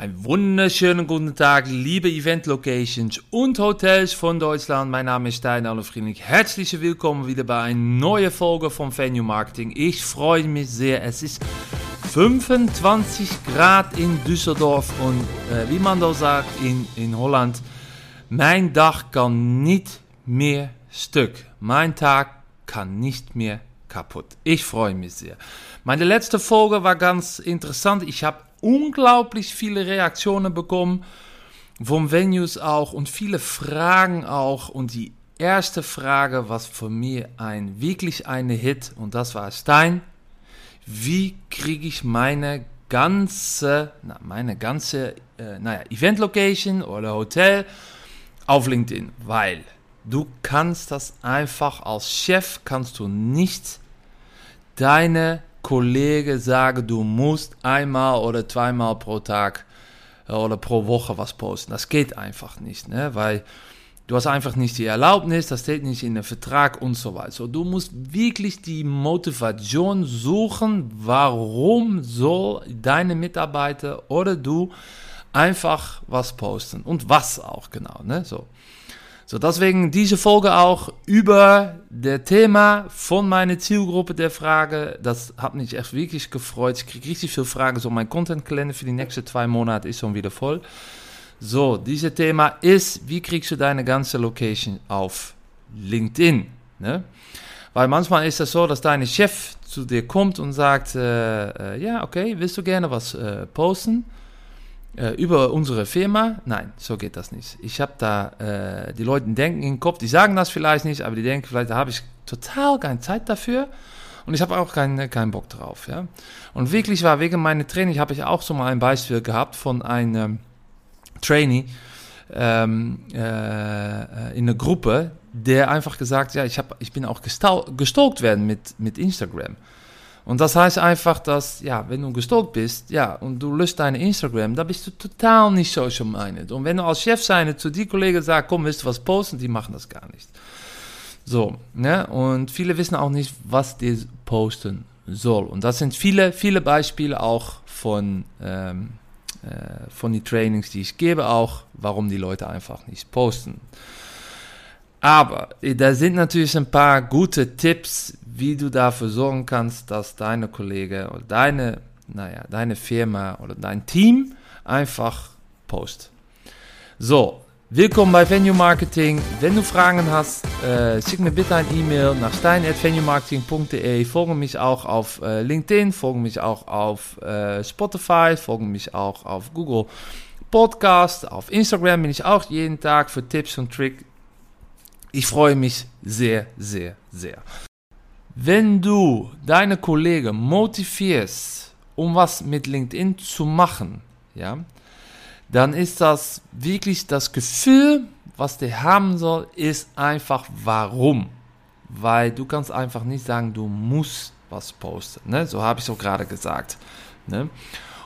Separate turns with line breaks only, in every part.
Einen wunderschönen guten Tag, liebe Event Locations und Hotels von Deutschland. Mein Name ist Stein Friedrich. Herzlich willkommen wieder bei einer neuen Folge von Venue Marketing. Ich freue mich sehr. Es ist 25 Grad in Düsseldorf und äh, wie man da sagt in, in Holland, mein Dach kann nicht mehr Stück. Mein Tag kann nicht mehr kaputt. Ich freue mich sehr. Meine letzte Folge war ganz interessant. Ich habe unglaublich viele Reaktionen bekommen vom Venues auch und viele Fragen auch. Und die erste Frage war für mich ein wirklich eine Hit und das war Stein. Wie kriege ich meine ganze, na, meine ganze, äh, naja, Event Location oder Hotel auf LinkedIn? Weil du kannst das einfach als Chef kannst du nicht deine Kollege sagen, du musst einmal oder zweimal pro Tag äh, oder pro Woche was posten. Das geht einfach nicht, ne? weil du hast einfach nicht die Erlaubnis, das steht nicht in dem Vertrag und so weiter. So, du musst wirklich die Motivation suchen, warum soll deine Mitarbeiter oder du einfach was posten und was auch genau. Ne? So. So, deswegen diese Folge auch über das Thema von meiner Zielgruppe der Frage. Das hat mich echt wirklich gefreut. Ich kriege richtig viele Fragen. So, mein Content-Kalender für die nächsten zwei Monate ist schon wieder voll. So, dieses Thema ist, wie kriegst du deine ganze Location auf LinkedIn? Ne? Weil manchmal ist es so, dass dein Chef zu dir kommt und sagt, äh, äh, ja, okay, willst du gerne was äh, posten? Äh, über unsere Firma. Nein, so geht das nicht. Ich habe da, äh, die Leute denken im Kopf, die sagen das vielleicht nicht, aber die denken vielleicht, da habe ich total keine Zeit dafür. Und ich habe auch keinen keinen Bock drauf. Ja? Und wirklich war, wegen meiner Training habe ich auch so mal ein Beispiel gehabt von einem Trainee ähm, äh, in einer Gruppe, der einfach gesagt, ja, ich, hab, ich bin auch gestalkt werden mit, mit Instagram. Und das heißt einfach, dass, ja, wenn du gestalkt bist, ja, und du löst deine Instagram, da bist du total nicht social-minded. Und wenn du als Chef seine zu die Kollegen sagst, komm, willst du was posten, die machen das gar nicht. So, ne? Und viele wissen auch nicht, was die posten soll. Und das sind viele, viele Beispiele auch von, ähm, äh, von den Trainings, die ich gebe, auch, warum die Leute einfach nicht posten. Aber da sind natürlich ein paar gute Tipps, wie du dafür sorgen kannst, dass deine Kollegen oder deine, naja, deine Firma oder dein Team einfach post. So, willkommen bei Venue Marketing. Wenn du Fragen hast, äh, schick mir bitte ein E-Mail nach stein.venuemarketing.de. Folge mich auch auf äh, LinkedIn, folge mich auch auf äh, Spotify, folge mich auch auf Google Podcast, auf Instagram bin ich auch jeden Tag für Tipps und Tricks ich freue mich sehr, sehr, sehr. Wenn du deine Kollegen motivierst, um was mit LinkedIn zu machen, ja, dann ist das wirklich das Gefühl, was der haben soll, ist einfach warum. Weil du kannst einfach nicht sagen, du musst was posten. Ne? So habe ich es auch gerade gesagt. Ne?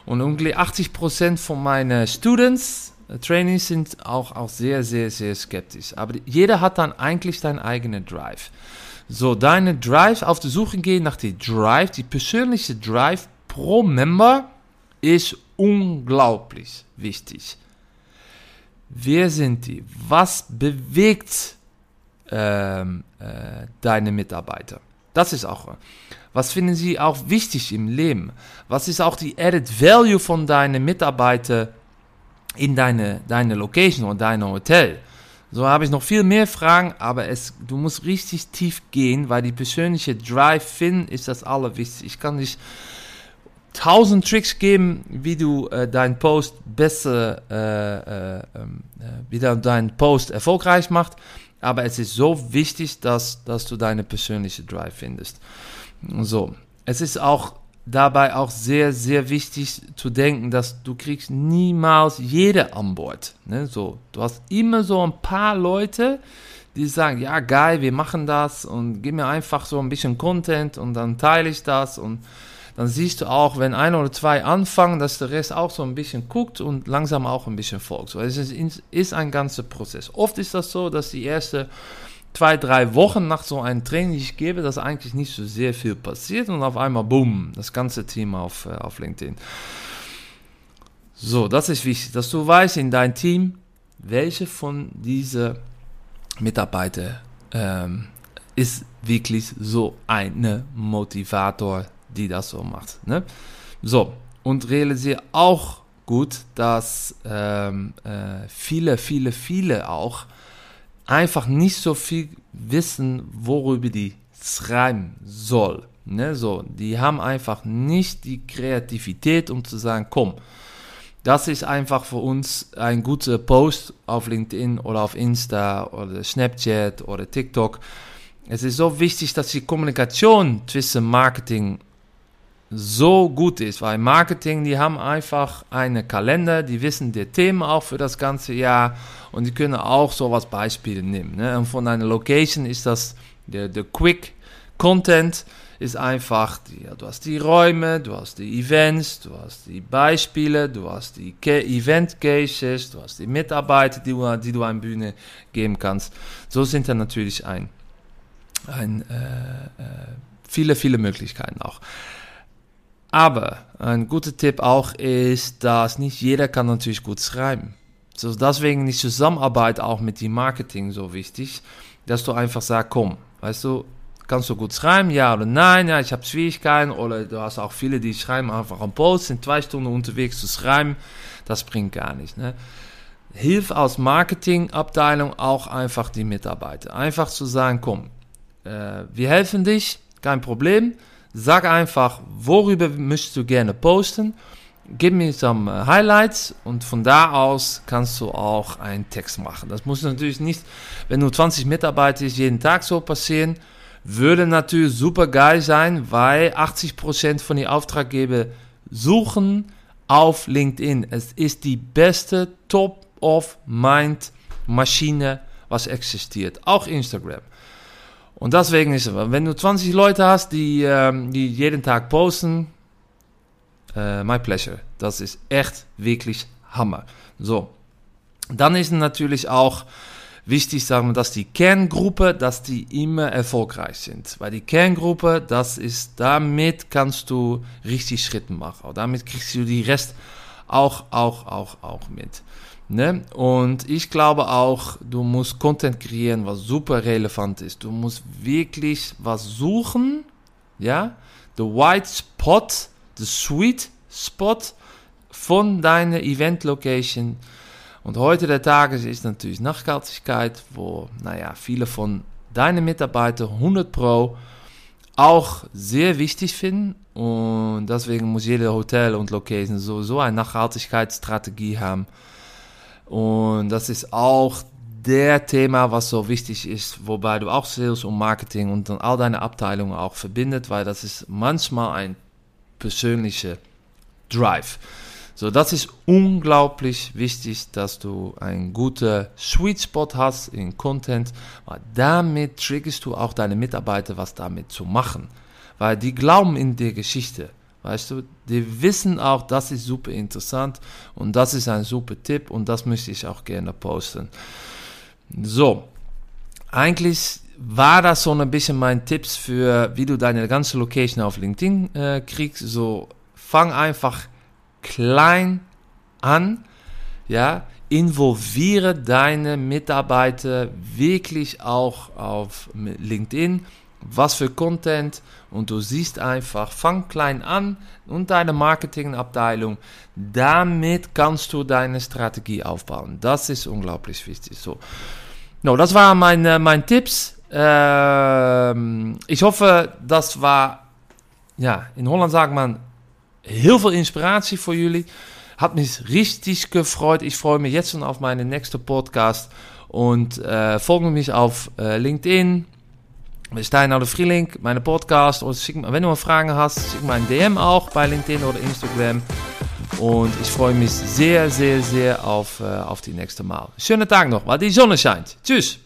Und ungefähr 80% von meinen Students Trainees sind auch, auch sehr, sehr, sehr skeptisch. Aber jeder hat dann eigentlich seinen eigenen Drive. So, deine Drive, auf die Suche gehen nach die Drive, die persönliche Drive pro Member ist unglaublich wichtig. Wer sind die? Was bewegt ähm, äh, deine Mitarbeiter? Das ist auch. Was finden sie auch wichtig im Leben? Was ist auch die Added Value von deinen Mitarbeitern in deine, deine Location oder dein Hotel. So habe ich noch viel mehr Fragen, aber es, du musst richtig tief gehen, weil die persönliche Drive-In ist das Allerwichtigste. Ich kann dich tausend Tricks geben, wie du äh, deinen Post besser, äh, äh, ähm, äh, wie du deinen Post erfolgreich macht. Aber es ist so wichtig, dass, dass du deine persönliche Drive findest. So, es ist auch dabei auch sehr, sehr wichtig zu denken, dass du kriegst niemals jede an Bord. Ne? So, du hast immer so ein paar Leute, die sagen, ja geil, wir machen das und gib mir einfach so ein bisschen Content und dann teile ich das und dann siehst du auch, wenn ein oder zwei anfangen, dass der Rest auch so ein bisschen guckt und langsam auch ein bisschen folgt. So, es ist, ist ein ganzer Prozess. Oft ist das so, dass die erste zwei, drei Wochen nach so einem Training, ich gebe, dass eigentlich nicht so sehr viel passiert und auf einmal, boom, das ganze Team auf, äh, auf LinkedIn. So, das ist wichtig, dass du weißt in dein Team, welche von diesen Mitarbeiter ähm, ist wirklich so eine Motivator, die das so macht. Ne? So, und realisiere auch gut, dass ähm, äh, viele, viele, viele auch einfach nicht so viel wissen, worüber die schreiben soll. Ne? So, die haben einfach nicht die Kreativität, um zu sagen, komm, das ist einfach für uns ein guter Post auf LinkedIn oder auf Insta oder Snapchat oder TikTok. Es ist so wichtig, dass die Kommunikation zwischen Marketing so gut ist, weil Marketing, die haben einfach einen Kalender, die wissen die Themen auch für das ganze Jahr und die können auch sowas Beispiele nehmen. Ne? Und von einer Location ist das der, der Quick Content ist einfach, ja, du hast die Räume, du hast die Events, du hast die Beispiele, du hast die Event Cases, du hast die Mitarbeiter, die du, die du an Bühne geben kannst. So sind da natürlich ein, ein äh, äh, viele, viele Möglichkeiten auch. Aber ein guter Tipp auch ist, dass nicht jeder kann natürlich gut schreiben. So deswegen ist Zusammenarbeit auch mit dem Marketing so wichtig, dass du einfach sagst, komm, weißt du, kannst du gut schreiben, ja oder nein, ja, ich habe Schwierigkeiten oder du hast auch viele, die schreiben einfach am Post, sind zwei Stunden unterwegs zu schreiben, das bringt gar nichts. Ne? Hilf aus Marketingabteilung auch einfach die Mitarbeiter. Einfach zu sagen, komm, äh, wir helfen dich, kein Problem. Sag einfach, worüber möchtest du gerne posten. Gib mir some äh, Highlights und von da aus kannst du auch einen Text machen. Das muss natürlich nicht, wenn du 20 Mitarbeiter ist, jeden Tag so passieren würde natürlich super geil sein, weil 80% von den Auftraggeber suchen auf LinkedIn. Es ist die beste Top-of-Mind-Maschine, was existiert. Auch Instagram. Und deswegen ist es, wenn du 20 Leute hast, die, ähm, die jeden Tag posten, äh, my pleasure. Das ist echt wirklich Hammer. So. Dann ist natürlich auch wichtig, sagen wir, dass die Kerngruppe, dass die immer erfolgreich sind. Weil die Kerngruppe, das ist, damit kannst du richtig Schritte machen. Damit kriegst du die Rest auch, auch, auch, auch mit. Ne? Und ich glaube auch, du musst Content kreieren, was super relevant ist. Du musst wirklich was suchen, ja, the white spot, the sweet spot von deiner Event Location und heute der Tag ist natürlich Nachhaltigkeit, wo, naja, viele von deinen Mitarbeitern 100 Pro auch sehr wichtig finden. Und deswegen muss jeder Hotel und Location sowieso eine Nachhaltigkeitsstrategie haben. Und das ist auch der Thema, was so wichtig ist, wobei du auch Sales und Marketing und dann all deine Abteilungen auch verbindet, weil das ist manchmal ein persönlicher Drive. So, das ist unglaublich wichtig, dass du einen guten Sweet Spot hast in Content, weil damit triggerst du auch deine Mitarbeiter, was damit zu machen. Weil die glauben in die Geschichte. Weißt du, die wissen auch, das ist super interessant und das ist ein super Tipp und das möchte ich auch gerne posten. So, eigentlich war das so ein bisschen mein Tipps für, wie du deine ganze Location auf LinkedIn äh, kriegst. So, fang einfach klein an, ja, involviere deine Mitarbeiter wirklich auch auf LinkedIn, was für Content und du siehst einfach, fang klein an und deine Marketingabteilung, damit kannst du deine Strategie aufbauen. Das ist unglaublich wichtig. So, no, das waren meine, meine Tipps. Ähm, ich hoffe, das war, ja, in Holland sagt man heel veel inspiratie voor jullie. Hat mich richtig gefreut. Ich freue mich jetzt schon auf meine nächste Podcast und äh, folge mich auf äh, LinkedIn. Stein oder Frieling, meine Podcast. Schick, wenn du mal Fragen hast, schick mir ein DM auch bei LinkedIn oder Instagram. Und ich freue mich sehr, sehr, sehr auf, äh, die nächste Mal. Schönen Tag noch, weil die Sonne scheint. Tschüss.